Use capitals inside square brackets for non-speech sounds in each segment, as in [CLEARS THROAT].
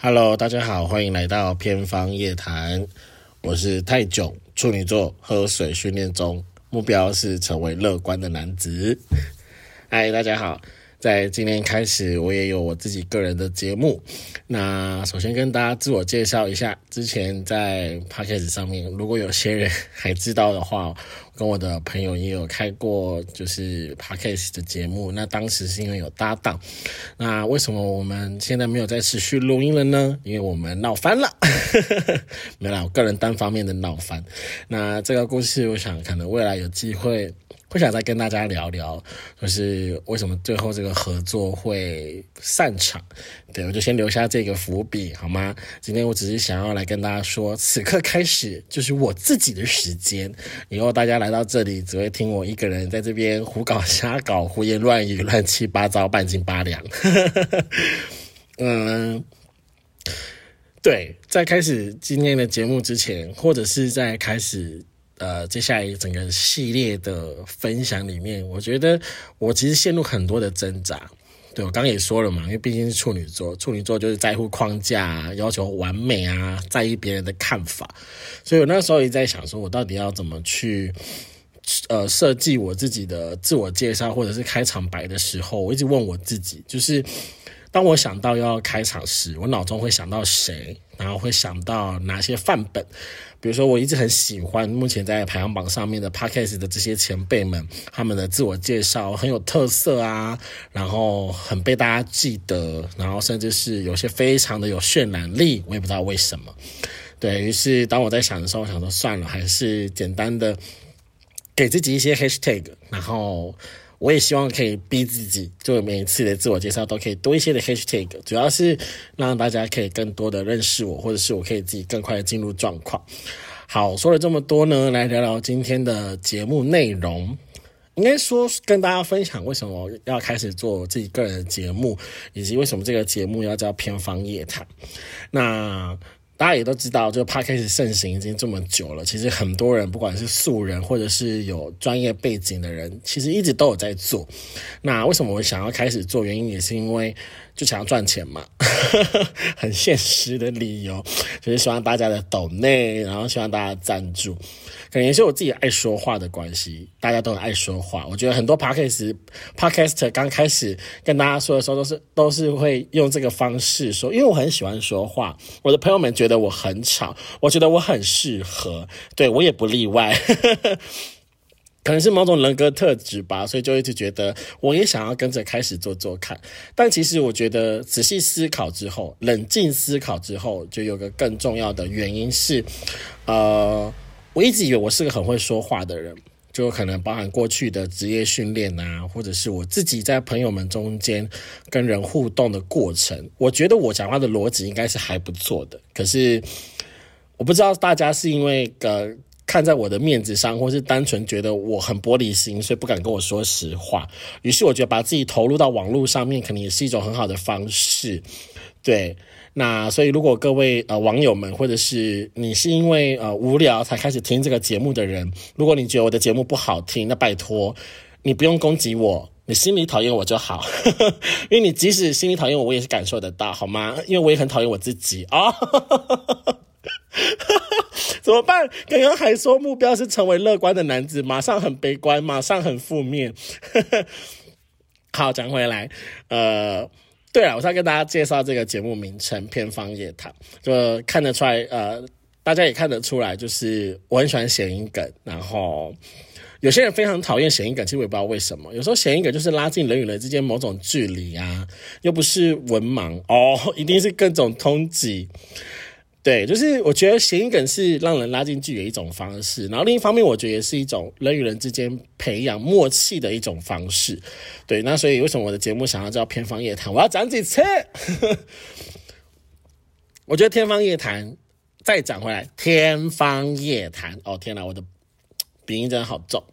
Hello，大家好，欢迎来到偏方夜谈。我是泰囧，处女座，喝水训练中，目标是成为乐观的男子。嗨，大家好。在今天开始，我也有我自己个人的节目。那首先跟大家自我介绍一下，之前在 podcast 上面，如果有些人还知道的话，跟我的朋友也有开过就是 podcast 的节目。那当时是因为有搭档。那为什么我们现在没有再持续录音了呢？因为我们闹翻了，[LAUGHS] 没有，我个人单方面的闹翻。那这个故事，我想可能未来有机会。会想再跟大家聊聊，就是为什么最后这个合作会散场？对我就先留下这个伏笔，好吗？今天我只是想要来跟大家说，此刻开始就是我自己的时间。以后大家来到这里，只会听我一个人在这边胡搞瞎搞、胡言乱语、乱七八糟、半斤八两。[LAUGHS] 嗯，对，在开始今天的节目之前，或者是在开始。呃，接下来整个系列的分享里面，我觉得我其实陷入很多的挣扎。对我刚刚也说了嘛，因为毕竟是处女座，处女座就是在乎框架，要求完美啊，在意别人的看法。所以我那时候也在想，说我到底要怎么去呃设计我自己的自我介绍或者是开场白的时候，我一直问我自己，就是当我想到要开场时，我脑中会想到谁，然后会想到哪些范本。比如说，我一直很喜欢目前在排行榜上面的 podcast 的这些前辈们，他们的自我介绍很有特色啊，然后很被大家记得，然后甚至是有些非常的有渲染力，我也不知道为什么。对于是，当我在想的时候，我想说算了，还是简单的给自己一些 hashtag，然后。我也希望可以逼自己，就每一次的自我介绍都可以多一些的 hashtag，主要是让大家可以更多的认识我，或者是我可以自己更快的进入状况。好，说了这么多呢，来聊聊今天的节目内容。应该说跟大家分享为什么要开始做自己个人的节目，以及为什么这个节目要叫偏方夜谈。那。大家也都知道，就 podcast 盛行已经这么久了。其实很多人，不管是素人或者是有专业背景的人，其实一直都有在做。那为什么我想要开始做？原因也是因为。就想要赚钱嘛，[LAUGHS] 很现实的理由，就是希望大家的抖内，然后希望大家赞助，可能也是我自己爱说话的关系，大家都很爱说话。我觉得很多 podcast podcaster 刚开始跟大家说的时候，都是都是会用这个方式说，因为我很喜欢说话，我的朋友们觉得我很吵，我觉得我很适合，对我也不例外。可能是某种人格特质吧，所以就一直觉得我也想要跟着开始做做看。但其实我觉得仔细思考之后，冷静思考之后，就有个更重要的原因是，呃，我一直以为我是个很会说话的人，就可能包含过去的职业训练啊，或者是我自己在朋友们中间跟人互动的过程，我觉得我讲话的逻辑应该是还不错的。可是我不知道大家是因为呃。看在我的面子上，或是单纯觉得我很玻璃心，所以不敢跟我说实话。于是我觉得把自己投入到网络上面，可能也是一种很好的方式。对，那所以如果各位呃网友们，或者是你是因为呃无聊才开始听这个节目的人，如果你觉得我的节目不好听，那拜托你不用攻击我，你心里讨厌我就好，[LAUGHS] 因为你即使心里讨厌我，我也是感受得到，好吗？因为我也很讨厌我自己啊。[LAUGHS] 怎么办？刚刚还说目标是成为乐观的男子，马上很悲观，马上很负面。[LAUGHS] 好，讲回来，呃，对了，我要跟大家介绍这个节目名称《偏方夜谈》，就看得出来，呃，大家也看得出来，就是我很喜欢谐音梗。然后有些人非常讨厌谐音梗，其实我也不知道为什么。有时候谐音梗就是拉近人与人之间某种距离啊，又不是文盲哦，一定是各种通缉。对，就是我觉得谐音梗是让人拉近距离一种方式，然后另一方面，我觉得也是一种人与人之间培养默契的一种方式。对，那所以为什么我的节目想要叫偏方夜谈？我要讲几次？[LAUGHS] 我觉得天方夜谭，再讲回来，天方夜谭。哦天哪，我的鼻音真的好重。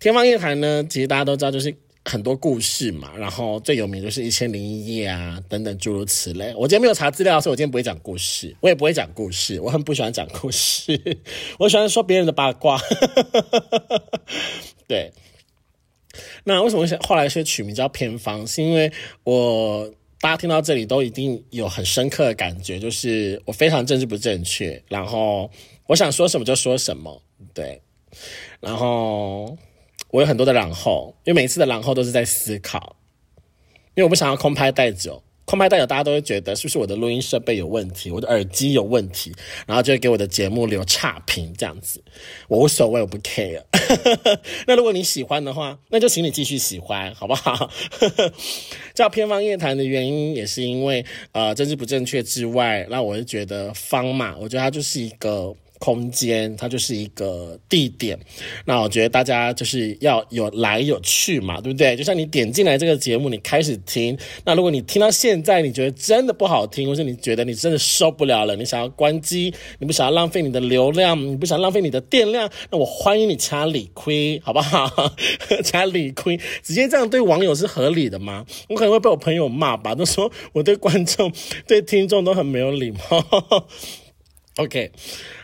天方夜谭呢，其实大家都知道，就是。很多故事嘛，然后最有名就是《一千零一夜》啊，等等诸如此类。我今天没有查资料，所以我今天不会讲故事，我也不会讲故事。我很不喜欢讲故事，[LAUGHS] 我喜欢说别人的八卦。[LAUGHS] 对，那为什么后来是取名叫偏方？是因为我大家听到这里都一定有很深刻的感觉，就是我非常政治不正确，然后我想说什么就说什么，对，然后我有很多的然后，因为每次的然后都是在思考，因为我不想要空拍带走。空拍带有，大家都会觉得是不是我的录音设备有问题，我的耳机有问题，然后就会给我的节目留差评这样子。我无所谓，我不 care。[LAUGHS] 那如果你喜欢的话，那就请你继续喜欢，好不好？叫偏方夜谈的原因也是因为呃政治不正确之外，那我就觉得方嘛，我觉得它就是一个。空间，它就是一个地点。那我觉得大家就是要有来有去嘛，对不对？就像你点进来这个节目，你开始听。那如果你听到现在，你觉得真的不好听，或是你觉得你真的受不了了，你想要关机，你不想要浪费你的流量，你不想浪费你的电量，那我欢迎你掐理亏，好不好？[LAUGHS] 掐理亏，直接这样对网友是合理的吗？我可能会被我朋友骂吧，都说我对观众、对听众都很没有礼貌。OK，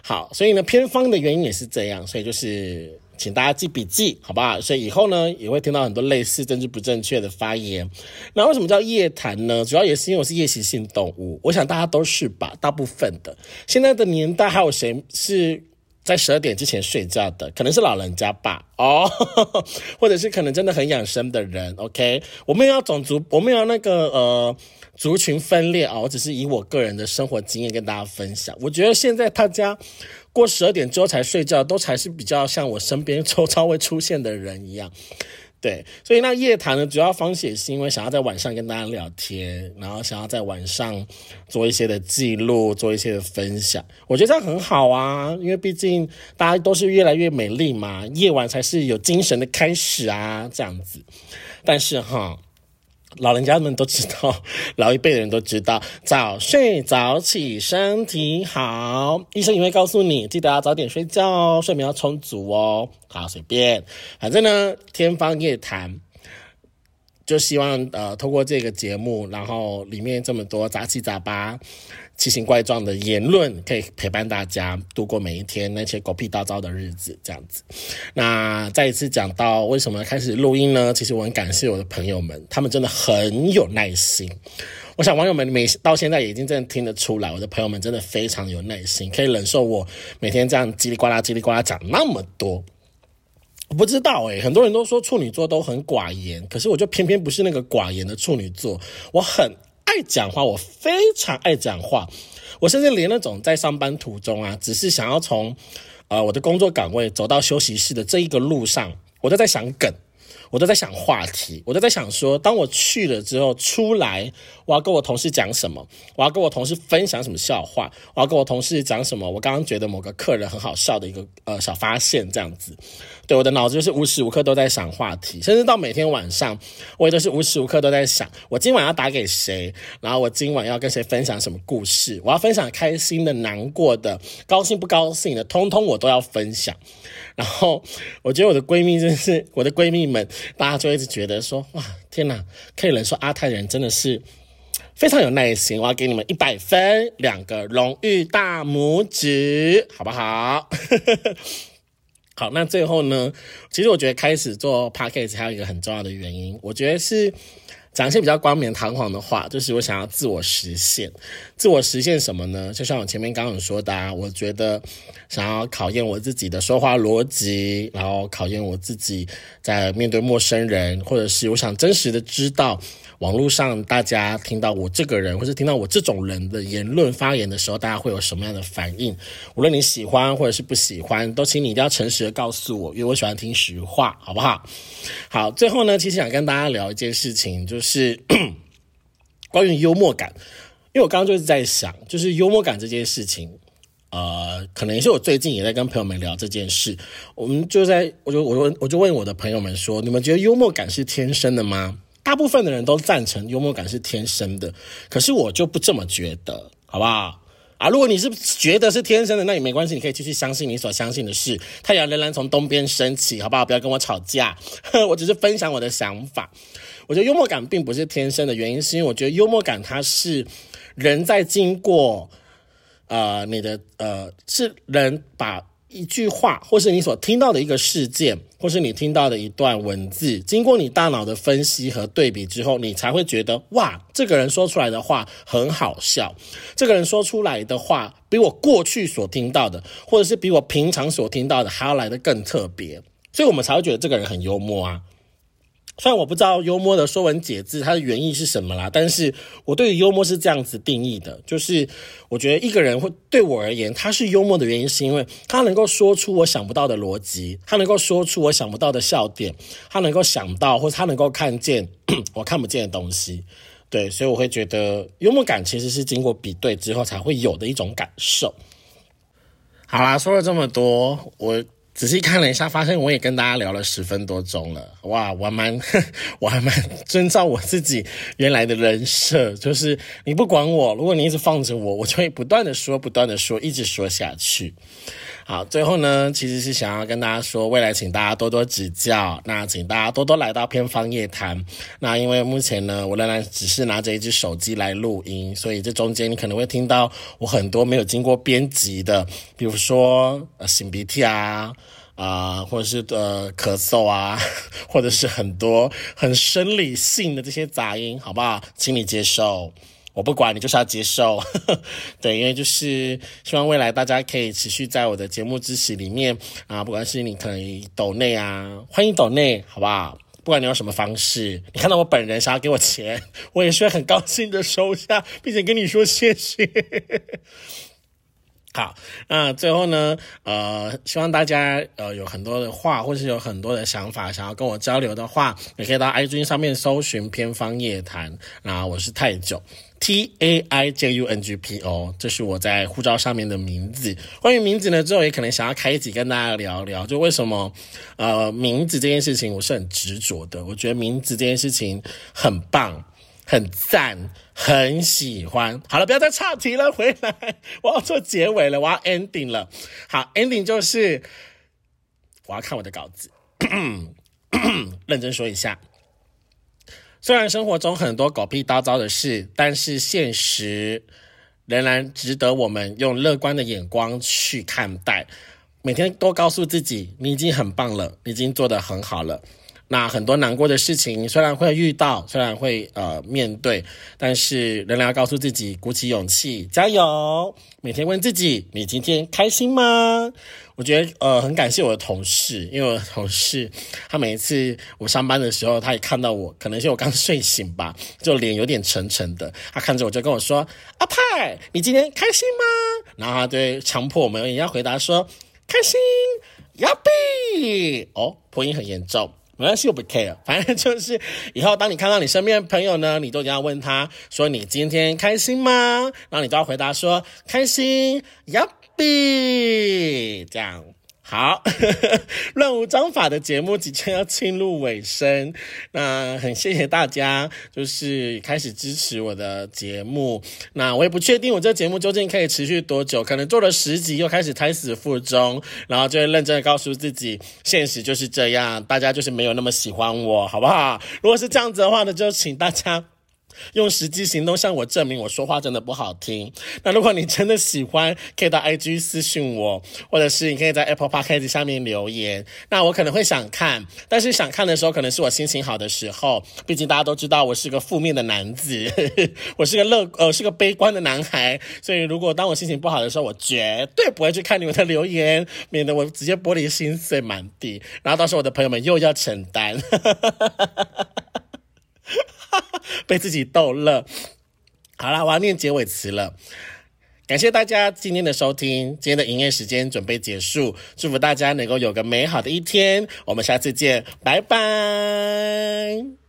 好，所以呢，偏方的原因也是这样，所以就是请大家记笔记，好吧？所以以后呢，也会听到很多类似政治不正确的发言。那为什么叫夜谈呢？主要也是因为我是夜行性动物，我想大家都是吧，大部分的。现在的年代还有谁是在十二点之前睡觉的？可能是老人家吧，哦，或者是可能真的很养生的人。OK，我们要种族，我们要那个呃。族群分裂啊！我只是以我个人的生活经验跟大家分享。我觉得现在大家过十二点之后才睡觉，都才是比较像我身边 [LAUGHS] 周遭会出现的人一样。对，所以那夜谈呢，主要方式也是因为想要在晚上跟大家聊天，然后想要在晚上做一些的记录，做一些的分享。我觉得这样很好啊，因为毕竟大家都是越来越美丽嘛，夜晚才是有精神的开始啊，这样子。但是哈。老人家们都知道，[LAUGHS] 老一辈的人都知道，早睡早起身体好。医生也会告诉你，记得要早点睡觉哦，睡眠要充足哦。好，随便，反正呢，天方夜谭，就希望呃，通过这个节目，然后里面这么多杂七杂八。奇形怪状的言论可以陪伴大家度过每一天那些狗屁叨叨的日子，这样子。那再一次讲到为什么开始录音呢？其实我很感谢我的朋友们，他们真的很有耐心。我想网友们每到现在已经真的听得出来，我的朋友们真的非常有耐心，可以忍受我每天这样叽里呱啦、叽里呱啦讲那么多。我不知道诶，很多人都说处女座都很寡言，可是我就偏偏不是那个寡言的处女座，我很。爱讲话，我非常爱讲话。我甚至连那种在上班途中啊，只是想要从呃我的工作岗位走到休息室的这一个路上，我都在想梗。我都在想话题，我都在想说，当我去了之后出来，我要跟我同事讲什么？我要跟我同事分享什么笑话？我要跟我同事讲什么？我刚刚觉得某个客人很好笑的一个呃小发现，这样子。对，我的脑子就是无时无刻都在想话题，甚至到每天晚上，我也都是无时无刻都在想，我今晚要打给谁？然后我今晚要跟谁分享什么故事？我要分享开心的、难过的、高兴不高兴的，通通我都要分享。然后我觉得我的闺蜜真是我的闺蜜们，大家就一直觉得说哇天哪，可以人说阿泰人真的是非常有耐心，我要给你们一百分，两个荣誉大拇指，好不好？[LAUGHS] 好，那最后呢，其实我觉得开始做 podcast 还有一个很重要的原因，我觉得是。讲一些比较冠冕堂皇的话，就是我想要自我实现。自我实现什么呢？就像我前面刚刚说的，啊，我觉得想要考验我自己的说话逻辑，然后考验我自己在面对陌生人，或者是我想真实的知道。网络上大家听到我这个人，或是听到我这种人的言论发言的时候，大家会有什么样的反应？无论你喜欢或者是不喜欢，都请你一定要诚实的告诉我，因为我喜欢听实话，好不好？好，最后呢，其实想跟大家聊一件事情，就是 [CLEARS THROAT] 关于幽默感，因为我刚刚就是在想，就是幽默感这件事情，呃，可能也是我最近也在跟朋友们聊这件事，我们就在，我就我我就问我的朋友们说，你们觉得幽默感是天生的吗？大部分的人都赞成幽默感是天生的，可是我就不这么觉得，好不好？啊，如果你是觉得是天生的，那也没关系，你可以继续相信你所相信的事。太阳仍然从东边升起，好不好？不要跟我吵架，[LAUGHS] 我只是分享我的想法。我觉得幽默感并不是天生的原因，是因为我觉得幽默感它是人在经过，呃，你的呃，是人把。一句话，或是你所听到的一个事件，或是你听到的一段文字，经过你大脑的分析和对比之后，你才会觉得哇，这个人说出来的话很好笑，这个人说出来的话比我过去所听到的，或者是比我平常所听到的还要来的更特别，所以我们才会觉得这个人很幽默啊。虽然我不知道幽默的说文解字它的原意是什么啦，但是我对于幽默是这样子定义的，就是我觉得一个人会对我而言，他是幽默的原因，是因为他能够说出我想不到的逻辑，他能够说出我想不到的笑点，他能够想到或者他能够看见 [CLEARS THROAT] 我看不见的东西，对，所以我会觉得幽默感其实是经过比对之后才会有的一种感受。好啦，说了这么多，我。仔细看了一下，发现我也跟大家聊了十分多钟了。哇，我蛮，我还蛮遵照我自己原来的人设，就是你不管我，如果你一直放着我，我就会不断的说，不断的说，一直说下去。好，最后呢，其实是想要跟大家说，未来请大家多多指教，那请大家多多来到偏方夜谈。那因为目前呢，我仍然只是拿着一只手机来录音，所以这中间你可能会听到我很多没有经过编辑的，比如说呃擤鼻涕啊，啊，或者是呃咳嗽啊，[LAUGHS] 或者是很多很生理性的这些杂音，好不好？请你接受。我不管你就是要接受，[LAUGHS] 对，因为就是希望未来大家可以持续在我的节目支持里面啊，不管是你可以抖内啊，欢迎抖内，好不好？不管你用什么方式，你看到我本人想要给我钱，我也是会很高兴的收下，并且跟你说谢谢。好，那最后呢，呃，希望大家呃有很多的话，或是有很多的想法，想要跟我交流的话，也可以到 IG 上面搜寻偏方夜谈，那我是泰久。T A I J U N G P O，这是我在护照上面的名字。关于名字呢，之后也可能想要开一集跟大家聊聊，就为什么呃名字这件事情，我是很执着的。我觉得名字这件事情很棒、很赞、很喜欢。好了，不要再岔题了，回来我要做结尾了，我要 ending 了。好，ending 就是我要看我的稿子，[CLEARS THROAT] 认真说一下。虽然生活中很多狗屁叨叨的事，但是现实仍然值得我们用乐观的眼光去看待。每天都告诉自己，你已经很棒了，已经做得很好了。那很多难过的事情虽然会遇到，虽然会呃面对，但是仍然要告诉自己，鼓起勇气，加油。每天问自己，你今天开心吗？我觉得呃很感谢我的同事，因为我的同事他每一次我上班的时候，他也看到我，可能是我刚睡醒吧，[LAUGHS] 就脸有点沉沉的。他看着我就跟我说：“阿派，你今天开心吗？”然后他对强迫我们也要回答说：“开心，要比哦，破音很严重。”没关系，我不 care。[LAUGHS] 反正就是以后，当你看到你身边的朋友呢，你都一定要问他说：“你今天开心吗？”然后你都要回答说：“开心，Yuppie。”这样。好，[LAUGHS] 乱无章法的节目即将要进入尾声，那很谢谢大家，就是开始支持我的节目。那我也不确定我这节目究竟可以持续多久，可能做了十集又开始胎死腹中，然后就会认真的告诉自己，现实就是这样，大家就是没有那么喜欢我，好不好？如果是这样子的话呢，就请大家。用实际行动向我证明我说话真的不好听。那如果你真的喜欢，可以到 IG 私信我，或者是你可以在 Apple Podcast 下面留言。那我可能会想看，但是想看的时候可能是我心情好的时候。毕竟大家都知道我是个负面的男子，[LAUGHS] 我是个乐呃是个悲观的男孩。所以如果当我心情不好的时候，我绝对不会去看你们的留言，免得我直接玻璃心碎满地。然后到时候我的朋友们又要承担。[LAUGHS] 被自己逗乐。好啦，我要念结尾词了。感谢大家今天的收听，今天的营业时间准备结束，祝福大家能够有个美好的一天。我们下次见，拜拜。